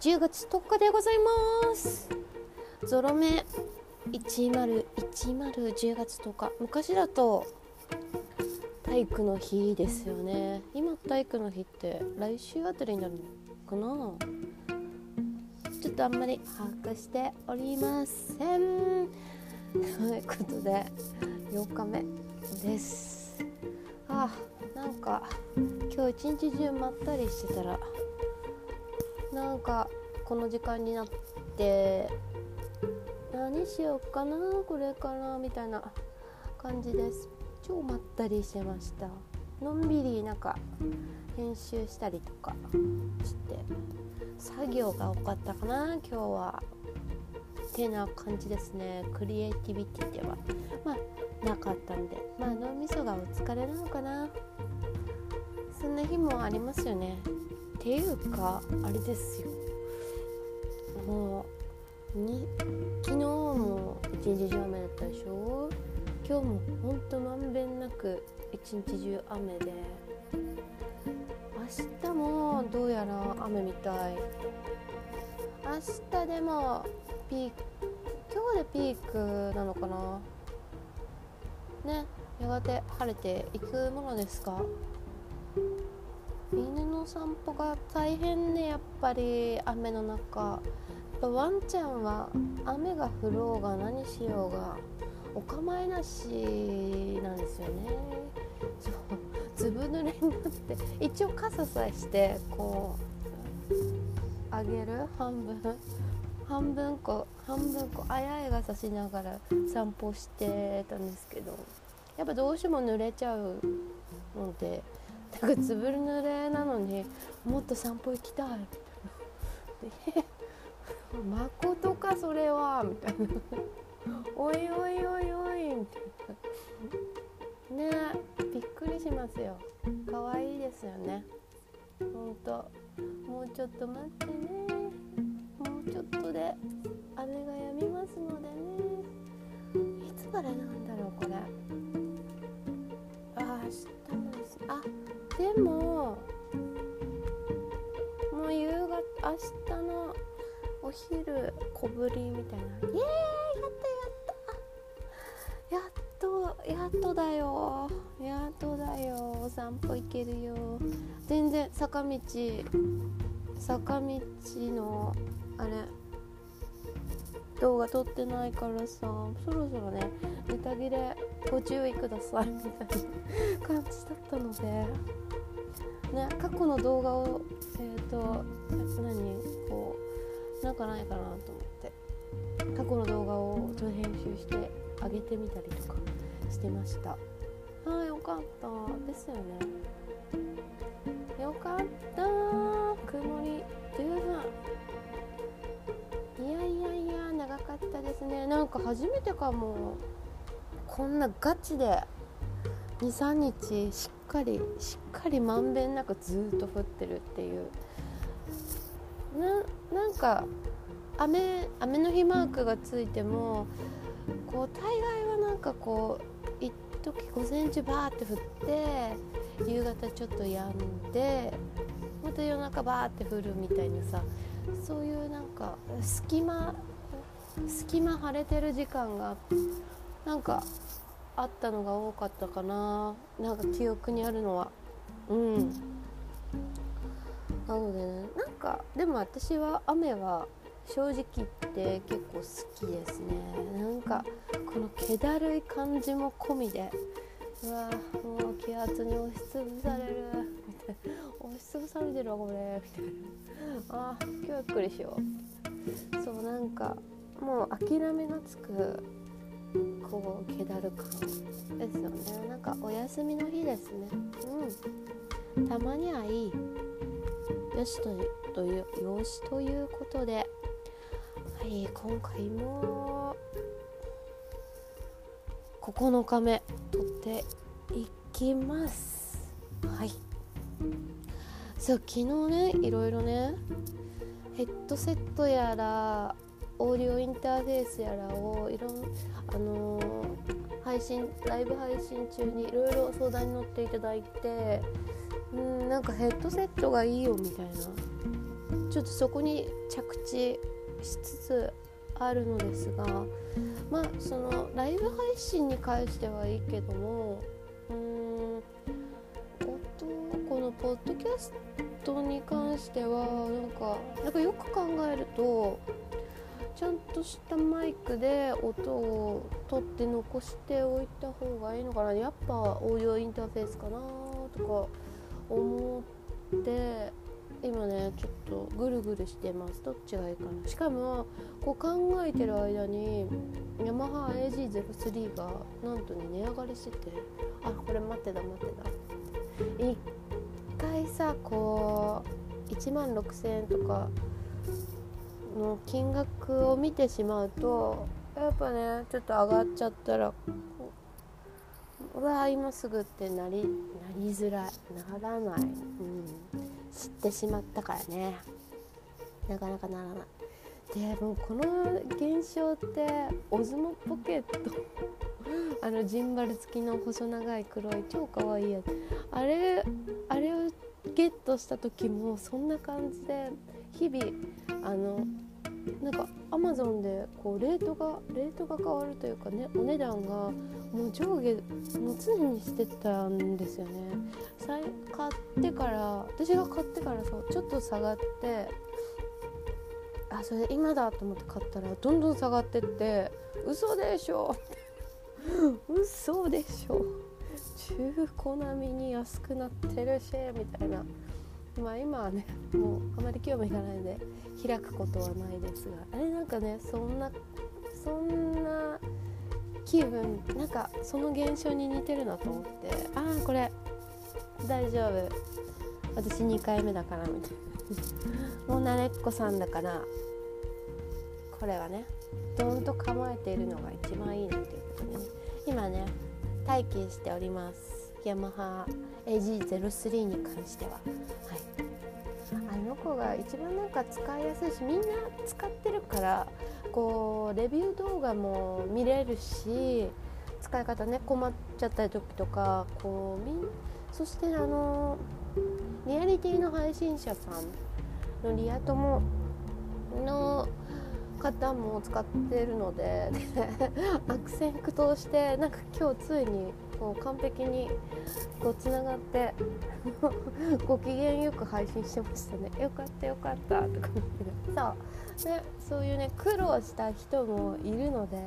10月10日でございます。ゾロ目101010月10日昔だと体育の日ですよね。今体育の日って来週あたりになるのかな。ちょっとあんまり把握しておりません。ということで8日目です。あなんか今日一日中まったりしてたらなんかの時間になって何しようかなこれからみたいな感じです。超まったりしてました。のんびりなんか編集したりとかして作業が多かったかな今日は。てな感じですね。クリエイティビティでは。まあなかったんで。まあ脳みそがお疲れなのかな。そんな日もありますよね。っていうかあれですよ。に昨日も一日中雨だったでしょ？今日もほんとまんべんなく一日中雨で。明日もどうやら雨みたい。明日でもピーク今日でピークなのかな？ねやがて晴れていくものですか犬の散歩が大変ねやっぱり雨の中。ワンちゃんは雨が降ろうが何しようがお構いなしなんですよねそうずぶ濡れになって一応傘さえしてこうあげる半分半分こ半分こあやいがさしながら散歩してたんですけどやっぱどうしても濡れちゃうのでなんかつぶ濡れなのにもっと散歩行きたいみたいな「まことかそれは」みたいな「おいおいおいおい」みたいな。ねびっくりしますよ。可愛いですよね。ほんと。もうちょっと待ってね。もうちょっとで雨が止みますのでね。いつからなんだろうこれ。あ明日もですあでももう夕方明日のお昼小ぶりみたいな。イエーイやったやった。やっとやっとだよ。やっとだよ。お散歩行けるよ。全然坂道坂道のあれ動画撮ってないからさそろそろねネタ切れご注意くださいみたいな感じだったので。ね過去の動画をえっ、ー、と何こうなんかないかなと思って。過去の動画をちょっと編集して上げてみたりとかしてました。ああよかった。ですよね。よかった。曇り十分。いやいやいや長かったですね。なんか初めてかも。こんなガチで。23日しっかりしっかりまんべんなくずっと降ってるっていう。ななんか雨雨の日マークがついてもこう大概はなんかこう一時午前中バーって降って夕方ちょっと止んでまた夜中バーって降るみたいなさそういうなんか隙間隙間晴れてる時間がなんかあったのが多かったかな。なんか記憶にあるのは。うん。なのでねなんかでも私は雨は正直言って結構好きですね。なんかこの気だるい感じも込みでうわもう気圧に押しつぶされる。みたいな押しつぶされてるわこれ。みたいなあ今日はゆっくりしよう。そうなんかもう諦めがつくこう気だる感ですよね。なんかお休みの日ですね。うん。たまにはいい。よしとというよしということではい今回も9日目撮っていきます。はい。そう昨日ねいろいろねヘッドセットやらオーディオインターフェースやらをいろんあのー、配信ライブ配信中にいろいろ相談に乗っていただいてうんなんかヘッドセットがいいよみたいな。ちょっとそこに着地しつつあるのですがまあそのライブ配信に関してはいいけどもうーん音このポッドキャストに関してはなんかなんかよく考えるとちゃんとしたマイクで音を取って残しておいた方がいいのかな。やっぱオーディオインターフェースかなとか思って今ねちょっとぐるぐるしてます。どっちがいいかな。しかもこう考えてる間にヤマハ AG03 がなんとね値上がりしてて。あこれ待ってだ待ってだ。一回さこう1万6000円とかの金額を見てしまうとやっぱねちょっと上がっちゃったらうわ今すぐってなりなりづらい。ならない、うん、知ってしまったからね。なかなかならない。でもこの現象ってオズモポケットあのジンバル付きの細長い黒い超かわいいやつ。あれあれをゲットした時もそんな感じで日々あのなんかアマゾンでこうレートがレートが変わるというかねお値段がもう上下もう常にしてたんですよね。買ってから私が買ってからそうちょっと下がってあそれ今だと思って買ったらどんどん下がってって嘘でしょ。嘘でしょ。中古並みに安くなってるしみたいな。まあ今はねもうあまり興味がないので開くことはないですがあれなんかねそんなそんな気分なんかその現象に似てるなと思ってああこれ大丈夫。私2回目だからみたいな。もう慣れっこさんだからこれはねどんと構えているのが一番いいなということでね。今ね待機しております。ヤマハ AG03 に関しては。はい。あの子が一番なんか使いやすいしみんな使ってるからこうレビュー動画も見れるし使い方ね困っちゃった時とかこうみそしてあのリアリティの配信者さんのリア友の方も使ってるので 悪戦苦闘してなんか今日ついにこう完璧にこうつながって ご機嫌よく配信してましたね。よかったよかったとか思って。そう。でそういうね苦労した人もいるので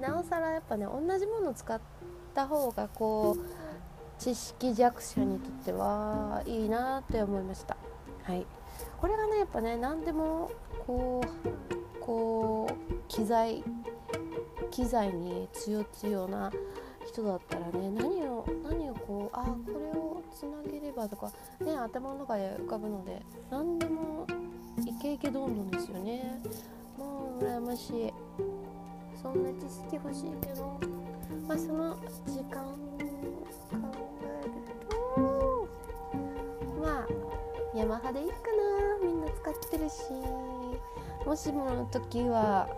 なおさらやっぱね同じものを使った方がこう知識弱者にとってはいいなって思いました。はい。これがねやっぱね何でもこうこう機材機材に強強な人だったらね何を何をこうあこれをつなげればとかね頭の中で浮かぶので何でもイケイケどんどんですよね。もう羨ましい。そんな知識欲しいけど。まあその時間を考えるとまあヤマハでいいかな。みんな使ってるし。もしもの時は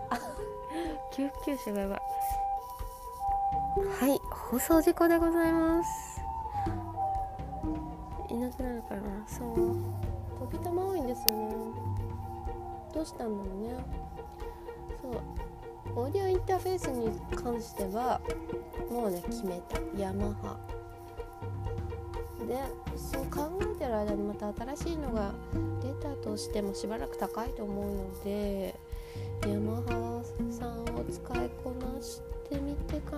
救急車がやばい。はい放送事故でございます。いなくなるからなそう。飛び玉多いんですよね。どうしたんだろうね。そう。オーディオインターフェースに関してはもうね決めた。ヤマハ。でそう考えてる間にまた新しいのが出たとしてもしばらく高いと思うのでヤマハさんを使いこなしてみてから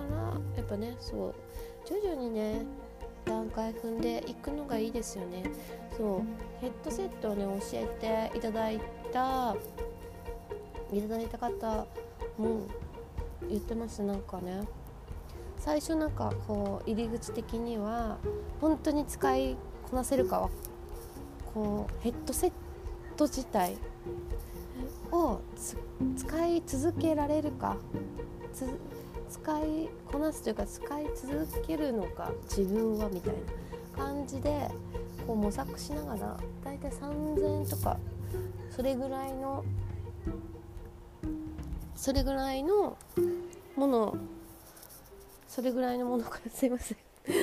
やっぱねそう徐々にね段階踏んでいくのがいいですよね。そうヘッドセットをね教えていただいたいただいた方も言ってます。なんかね最初なんかこう入り口的には本当に使いこなせるかはこうヘッドセット自体を使い続けられるか使いこなすというか使い続けるのか自分はみたいな感じでこう模索しながらだいたい3000円とかそれぐらいのそれぐらいのものそれぐらいのものから すいません。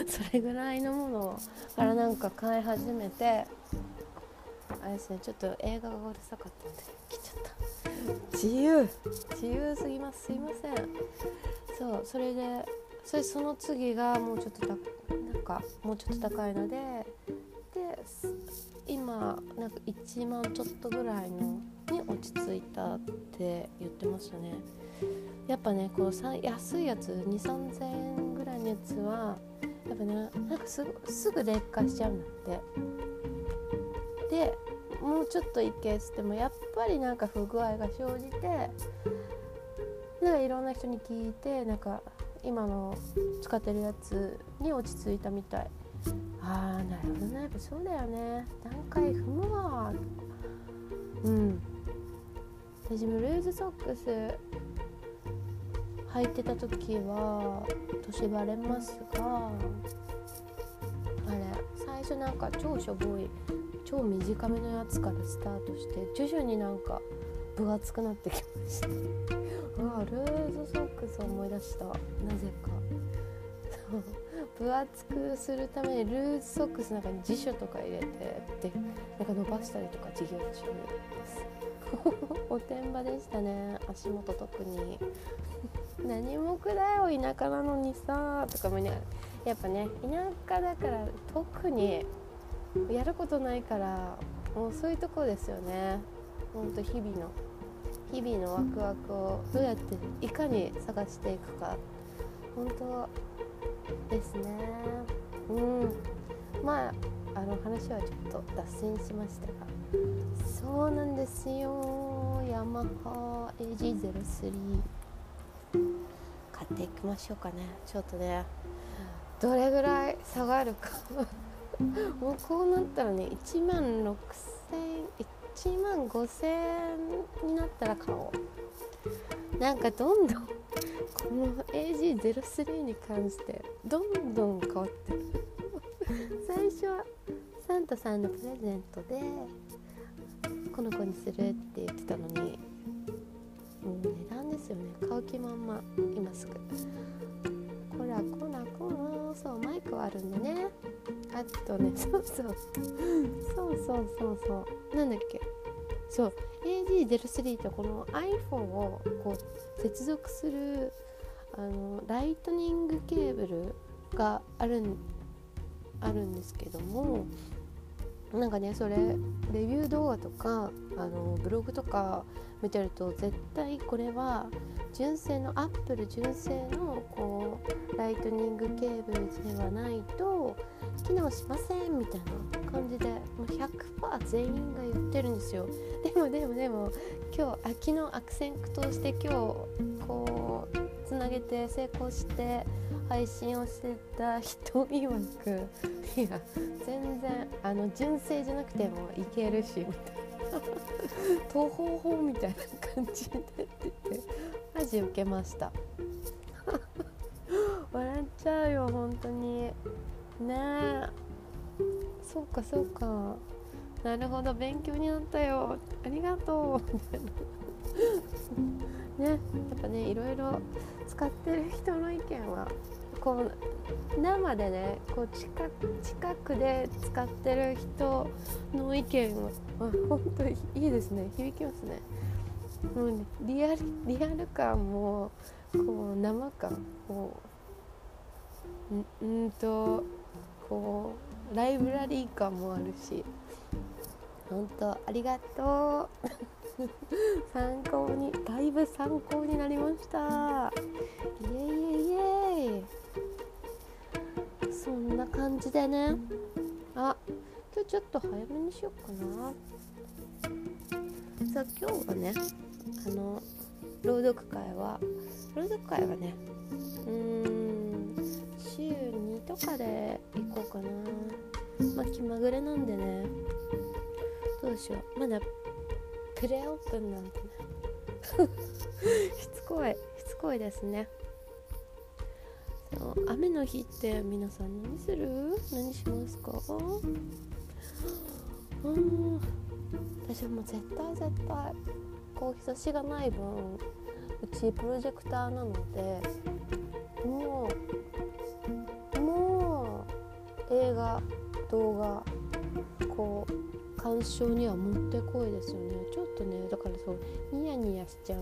それぐらいのものからなんか買い始めてあれですねちょっと映画がうるさかったんで来ちゃった。自由。自由すぎます。すいません。そう。それでそれその次がもうちょっとたなんかもうちょっと高いのでで今なんか1万ちょっとぐらいのに落ち着いたって言ってましたね。やっぱねこう安いやつ2 3 0 0円ぐらいのやつはやっぱねなんかすぐすぐ劣化しちゃうんだって。でもうちょっといけっつってもやっぱりなんか不具合が生じてなんかいろんな人に聞いてなんか今の使ってるやつに落ち着いたみたい。ああなるほどね。やっぱそうだよね。段階踏むわ。うん。私もルーズソックス履いてた時は年バレますが初なんか超しょぼい超短めのやつからスタートして徐々になんか分厚くなってきました。ああルーズソックス思い出した。なぜか。分厚くするためにルーズソックスの中に辞書とか入れてでなんか伸ばしたりとか授業中です。おてんばでしたね。足元特に。何もくだよ田舎なのにさとかもねやっぱね田舎だから特にやることないからもうそういうとこですよね。ほんと日々の日々のワクワクをどうやっていかに探していくか。本当ですね。うん。まああの話はちょっと脱線しましたが。そうなんですよ。ヤマハ AG03 買っていきましょうかね。ちょっとねどれぐらい下がるか。もうこうなったらね1万6000 1万5000円になったら買おう。なんかどんどんこの AG03 に関してどんどん変わって。る最初はサンタさんのプレゼントでこの子にするって言ってたのにもう値段ですよね。買う気満々。今すぐ。こらこらこら。そうマイクはあるんでね。あとね そうそう。そうそうそうそう。なんだっけ。そう。AG03 ってこの iPhone をこう接続するあのライトニングケーブルがあるんあるんですけどもなんかねそれレビュー動画とかあのブログとか見てると絶対これは純正のアップル純正のこうライトニングケーブルではないと機能しませんみたいな感じでもう100%全員が言ってるんですよ。でもでもでも今日昨日悪戦苦闘して今日こうつなげて成功して配信をしてた人曰くいや全然あの純正じゃなくてもいけるしみたいな。東方法みたいな感じでって言ってマジ受けました。笑っちゃうよ本当に。ねえ。そうかそうか。なるほど勉強になったよ。ありがとう。みたいな。ねやっぱねいろいろ使ってる人の意見はこう生でねこう近近くで使ってる人の意見は本当にいいですね。響きますね。もうねリアルリアル感もこう生感こうんとこうライブラリー感もあるし。本当ありがとう。参考にだいぶ参考になりました。イエイイエイイエイ。そんな感じでね。あ今日ちょっと早めにしようかな。さあ今日はねあの朗読会は朗読会はねうーん週2とかで行こうかな。まあ気まぐれなんでね。どうしよう。まだプレオープンなんてねしつこい。しつこいですね。雨の日って皆さん何する？何しますか？うん私も絶対絶対こう日差しがない分うちプロジェクターなのでもうもう映画動画こう鑑賞にはもってこいですよね。とねだからそうニヤニヤしちゃう。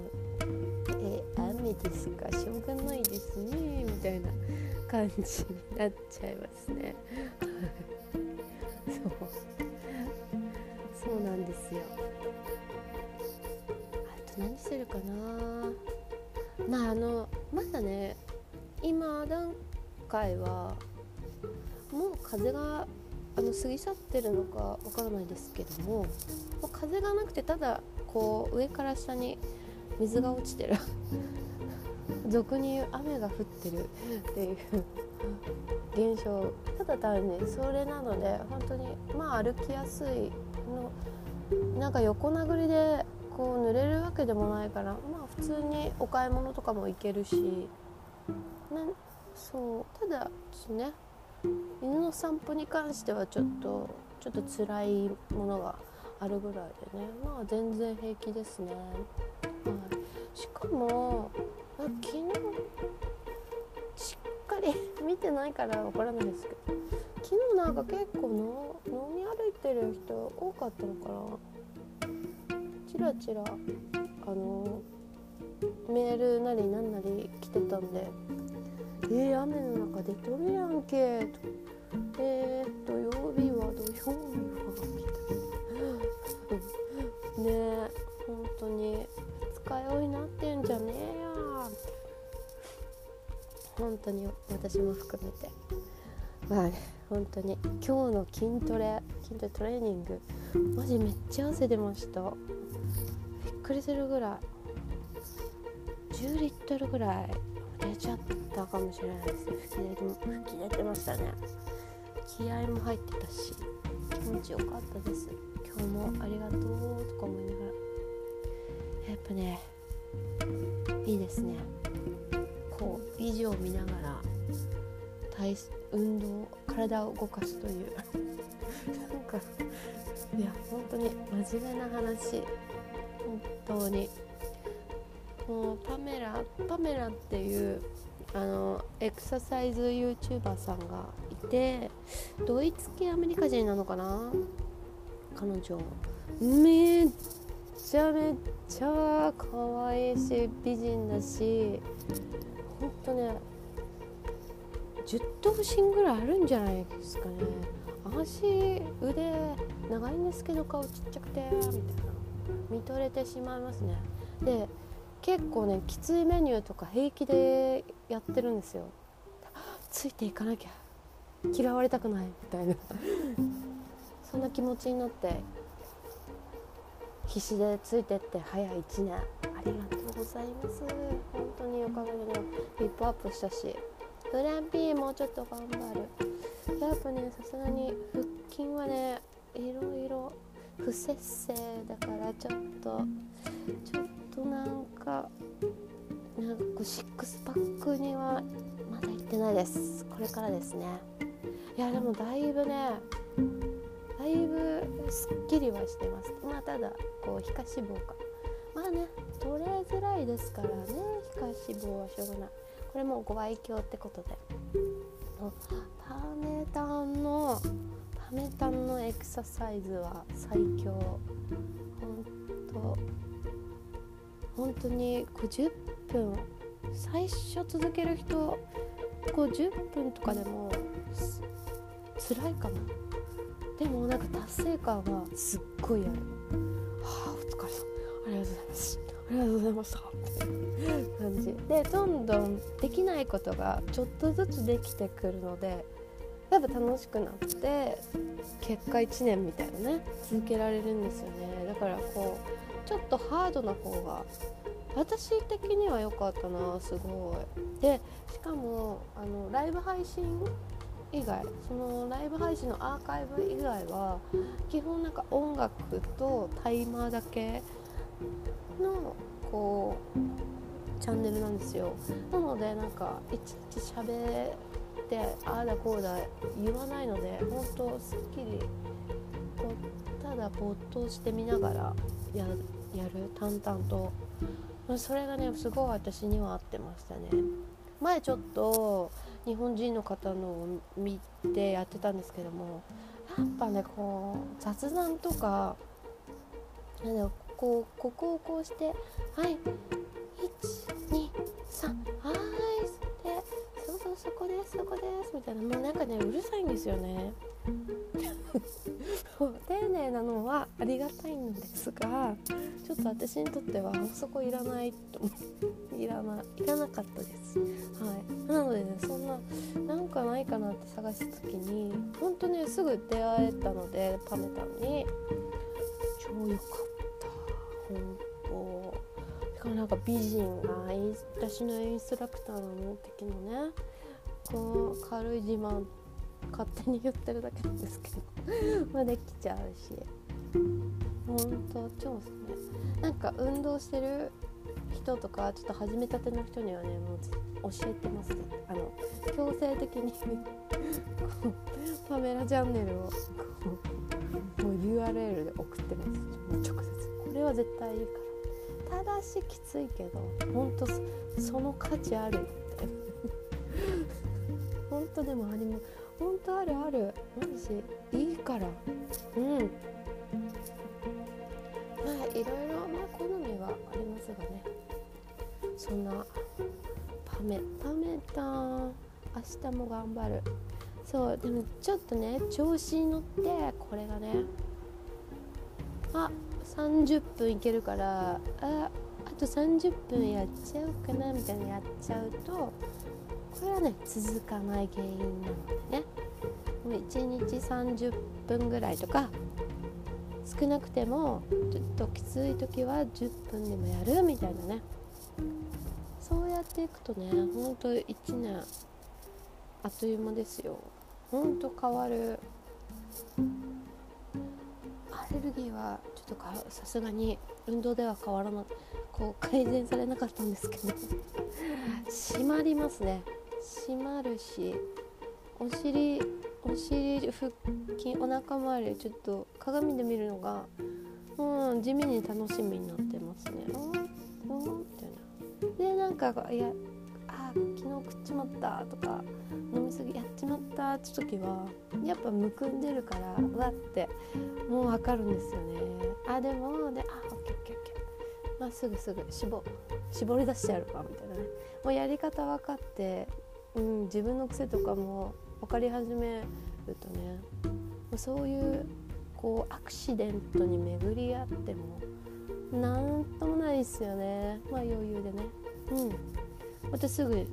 え雨ですか？しょうがないですねみたいな感じになっちゃいますね。そう。そうなんですよ。あと何するかな？まああのまだね今段階はもう風があの過ぎ去ってるのかわからないですけども、まあ、風がなくてただこう上から下に水が落ちてる。俗に言う雨が降ってるっていう現象。ただ単にそれなので本当にまあ歩きやすいのなんか横殴りでこう濡れるわけでもないからまあ普通にお買い物とかも行けるし。なそうただね犬の散歩に関してはちょっとちょっと辛いものがあるぐらいでね。まあ全然平気ですね、はい、しかも昨日しっかり 見てないからわからないですけど昨日なんか結構の飲み歩いてる人多かったのかな。チラチラあのメールなりななり来てたんで「えー、雨の中出とるやんけ」と「えー、土曜日は土曜日は」みたいな。ねえ本当に二日酔いになってんじゃねえや。本当に私も含めて。まあね本当に今日の筋トレ筋トレトレーニングマジめっちゃ汗出ました。びっくりするぐらい。10リットルぐらい。出ちゃったかもしれないですね。吹き出て吹き出てましたね。気合も入ってたし気持ちよかったです。今日もありがとうとか思いながら。やっぱねいいですね。こうビジを見ながら体運動体を動かすという。なんかいや本当に真面目な話。本当に。もうパメラパメラっていうあのエクササイズ YouTuber さんがいてドイツ系アメリカ人なのかな？彼女。めっちゃめっちゃ可愛いし美人だしほんとね10頭身ぐらいあるんじゃないですかね。足腕長いんですけど顔ちっちゃくてみたいな。見とれてしまいますね。で結構ねきついメニューとか平気でやってるんですよ。ついていかなきゃ嫌われたくないみたいな。そんな気持ちになって必死でついてって早い1年。ありがとうございます。本当におかげでねヒップアップしたしグランピーもうちょっと頑張る。やっぱねさすがに腹筋はねいろいろ不節制だからちょっとちょっととなんかなんかこうシックスパックにはまだ行ってないです。これからですね。いやでもだいぶねだいぶすっきりはしてます。まあただこう皮下脂肪がまあね取れづらいですからね皮下脂肪はしょうがない。これもご愛嬌ってことで。パメタンのパメタンのエクササイズは最強。ほんと。本当に50分。最初続ける人50分とかでも辛いかもでもなんか達成感はすっごいある。はあお疲れさんありがとうございます。ありがとうございました。感じ。でどんどんできないことがちょっとずつできてくるのでやっぱ楽しくなって結果1年みたいなね続けられるんですよね。だからこうちょっとハードな方が私的には良かったなすごい。でしかもあのライブ配信以外そのライブ配信のアーカイブ以外は基本なんか音楽とタイマーだけのこうチャンネルなんですよ。なのでなんかいちいち喋ってああだこうだ言わないので本当すっきりこうただ没頭してみながらややる淡々と。それがねすごい私には合ってましたね。前ちょっと日本人の方のを見てやってたんですけどもやっぱねこう雑談とかなんだろうこうここをこうしてはい123はいでそうそうそこですそこですみたいな。もうなんかねうるさいんですよね。そう丁寧なのはありがたいんですがちょっと私にとってはそこいらないといらないいらなかったです。はい。なのでねそんななんかないかなって探した時にほんとねすぐ出会えたのでパメタンに。超良かった本当。しかもなんか美人が私のインストラクターなの的なね。こう軽い自慢勝手に言ってるだけなんですけど。まあできちゃうし。ほんと超好き。なんか運動してる人とかちょっと始めたての人にはねもう教えてますあの強制的に。パメラチャンネルをもう URL で送ってます。直接。これは絶対いいから。ただしきついけどほんとその価値あるって。本当でもありも本当あるある。マジ？いいから。うん。まあいろいろまあ好みはありますがね。そんなパメパメタ明日も頑張る。そうでもちょっとね調子に乗ってこれがねあ30分いけるからああと30分やっちゃおうかなみたいなやっちゃうとこれはね続かない原因なのでね。もう1日30分ぐらいとか少なくてもちょっときつい時は10分でもやるみたいなね。そうやっていくとねほんと1年あっという間ですよ。ほんと変わる。アレルギーはちょっとさすがに運動では変わらなこう改善されなかったんですけど。締まりますね。締まるしお尻お尻腹筋お腹周りちょっと鏡で見るのがうん地味に楽しみになってますね。うんう？んみたいな。でなんかいやあ昨日食っちまったとか飲みすぎやっちまったって時はやっぱむくんでるからわってもうわかるんですよね。あでもであオッケーオッケーオッケー。まあすぐすぐ絞絞り出してやるかみたいなね。もうやり方分かってうん、自分の癖とかも分かり始めるとねそういうこうアクシデントに巡り合ってもなんともないですよね。まあ余裕でね。うん。またすぐ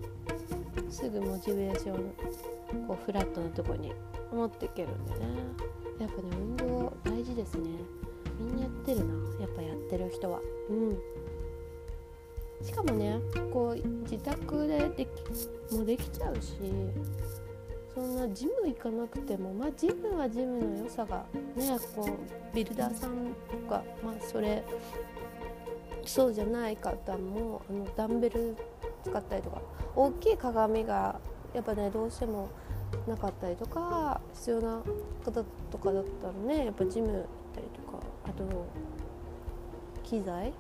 すぐモチベーションこうフラットなとこに持っていけるんでね。やっぱね運動大事ですね。みんなやってるな。やっぱやってる人は。うん。しかもねこう自宅でできもできちゃうしそんなジム行かなくてもまあジムはジムの良さがねこうビルダーさんとかまあそれそうじゃない方もあのダンベル使ったりとか大きい鏡がやっぱねどうしてもなかったりとか必要な方とかだったらねやっぱジム行ったりとかあと機材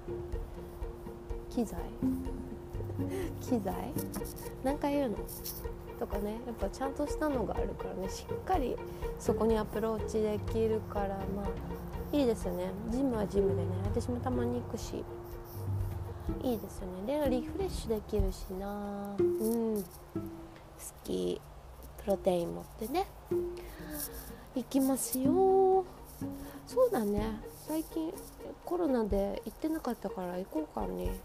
機材。機材？何回言うの？とかね。やっぱちゃんとしたのがあるからね。しっかりそこにアプローチできるからまあいいですよね。ジムはジムでね。私もたまに行くし。いいですよね。でリフレッシュできるしな。うん。好きプロテイン持ってね。行きますよ。そうだね。最近コロナで行ってなかったから行こうかねね。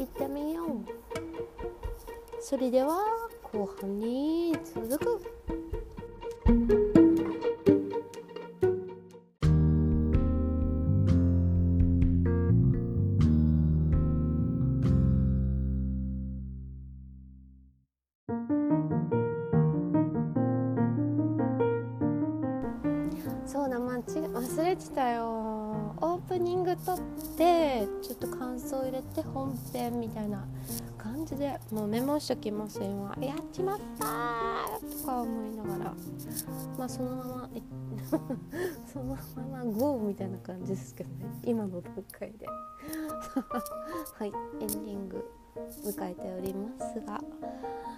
行ってみよう。それでは後半に続く。そうだまあち忘れてたよ。プニング撮ってちょっと感想入れて本編みたいな感じでもうメモしときます今やっちまったとか思いながら。まあそのまま そのまま GO みたいな感じですけどね。今の段階で。はいエンディング迎えておりますが、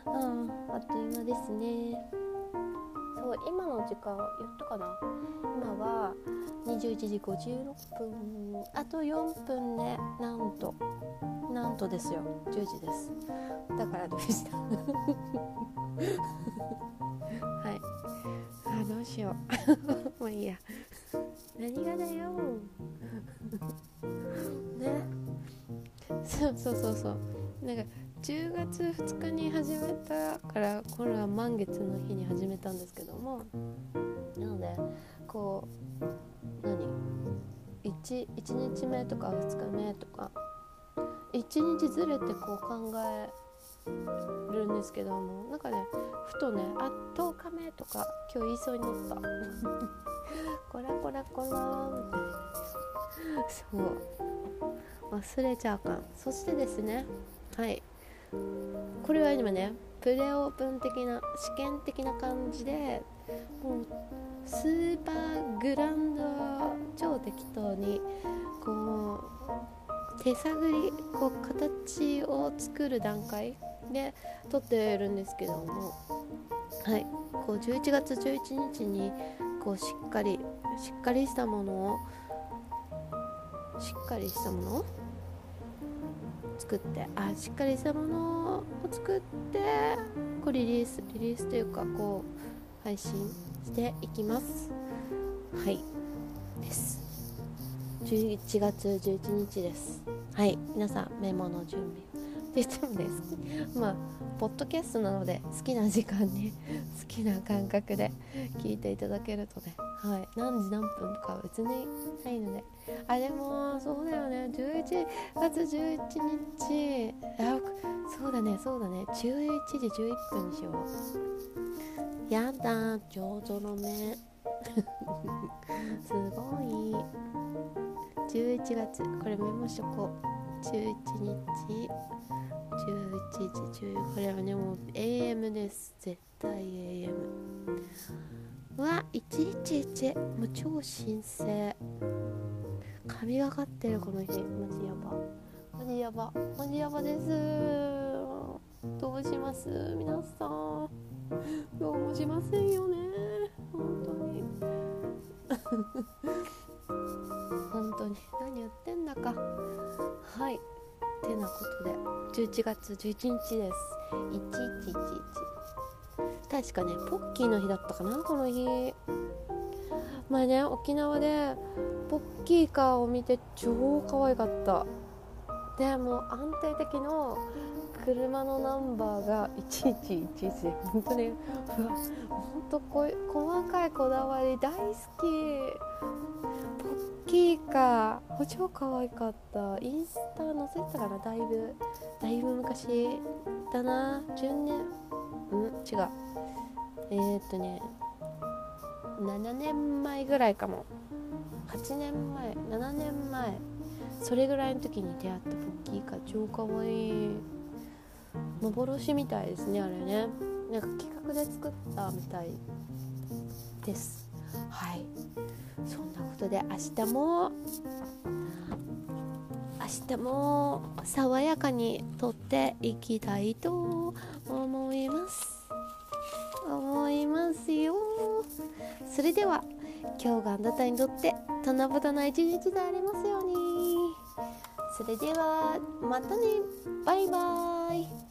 うん、あっという間ですねそと今の時間言ったかな。今は21時56分あと4分でなんとなんとですよ。10時です。だからどうした？はい。あどうしよう。もういいや。何がだよ。ね。そうそうそうそう。なんか10月2日に始めたからこれは満月の日に始めたんですけどもなのでこう何？1, 1日目とか2日目とか1日ずれてこう考えるんですけどもなんかねふとねあ10日目とか今日言いそうになった。こらこらこらみたいな。そう。忘れちゃうかん。そしてですねはい。これは今ねプレオープン的な試験的な感じでもうスーパーグランド超適当にこう手探りこう形を作る段階で撮ってるんですけどもはいこう11月11日にこうしっかりしっかりしたものをしっかりしたものを作ってあしっかりしたものを作ってこうリリースリリースというかこう配信していきます。はい。です。11月11日です。はい。皆さんメモの準備って言ってもです。まあポッドキャストなので好きな時間に好きな感覚で聞いていただけるとねはい。何時何分とか別にないので。あでもそうだよね。11月11日。あそうだねそうだね。11時11分にしよう。やだ上手の目 すごい。11月。これメモしとこう。11日。11時10これはねもう AM です。絶対 AM わ111もう超神聖。神がかってるこの日マジやばマジやばマジやばです。どうします？皆さん。どうもしませんよね。本当に。本当に。何言ってんだか。はい。てなことで。11月11日です。1111確かねポッキーの日だったかなこの日。前ね沖縄でポッキーカーを見て超可愛かった。でも安定的の車のナンバーが1111で本当にうわ本当こう細かいこだわり大好き。ポッキーカー超可愛かった。インスタ載せたかなだいぶ。だいぶ昔だな。10年うん違う。えー、っとね7年前ぐらいかも。8年前7年前。それぐらいの時に出会ったポッキーカー超かわいい。幻みたいですねあれね。なんか企画で作ったみたいです。はい。そんなことで明日も明日も爽やかに撮っていきたいと思います。それでは今日があなたにとって七夕の一日でありますように。それではまたね。バイバーイ。